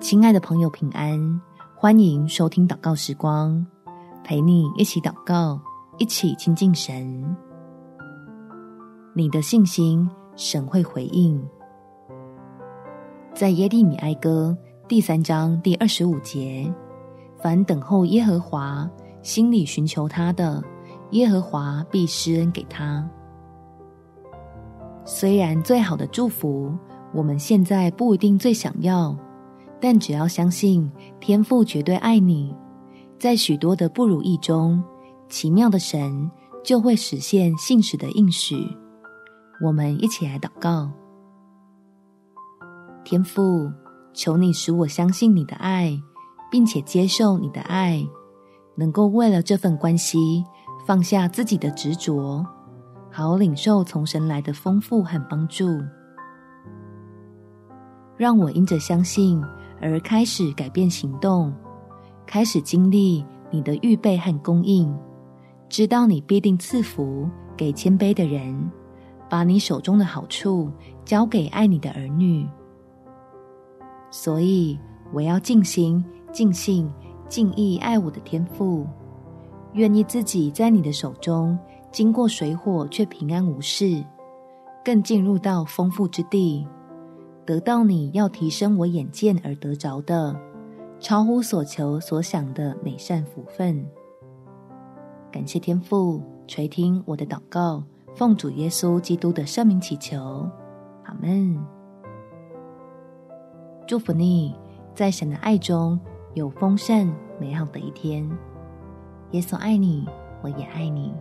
亲爱的朋友，平安！欢迎收听祷告时光，陪你一起祷告，一起亲近神。你的信心，神会回应。在耶利米哀歌第三章第二十五节，凡等候耶和华，心里寻求他的，耶和华必施恩给他。虽然最好的祝福，我们现在不一定最想要。但只要相信天父绝对爱你，在许多的不如意中，奇妙的神就会实现信实的应许。我们一起来祷告：天父，求你使我相信你的爱，并且接受你的爱，能够为了这份关系放下自己的执着，好领受从神来的丰富和帮助。让我因着相信。而开始改变行动，开始经历你的预备和供应，知道你必定赐福给谦卑的人，把你手中的好处交给爱你的儿女。所以我要尽心、尽性、尽意爱我的天赋，愿意自己在你的手中经过水火却平安无事，更进入到丰富之地。得到你要提升我眼见而得着的，超乎所求所想的美善福分。感谢天父垂听我的祷告，奉主耶稣基督的圣名祈求，阿门。祝福你，在神的爱中有丰盛美好的一天。耶稣爱你，我也爱你。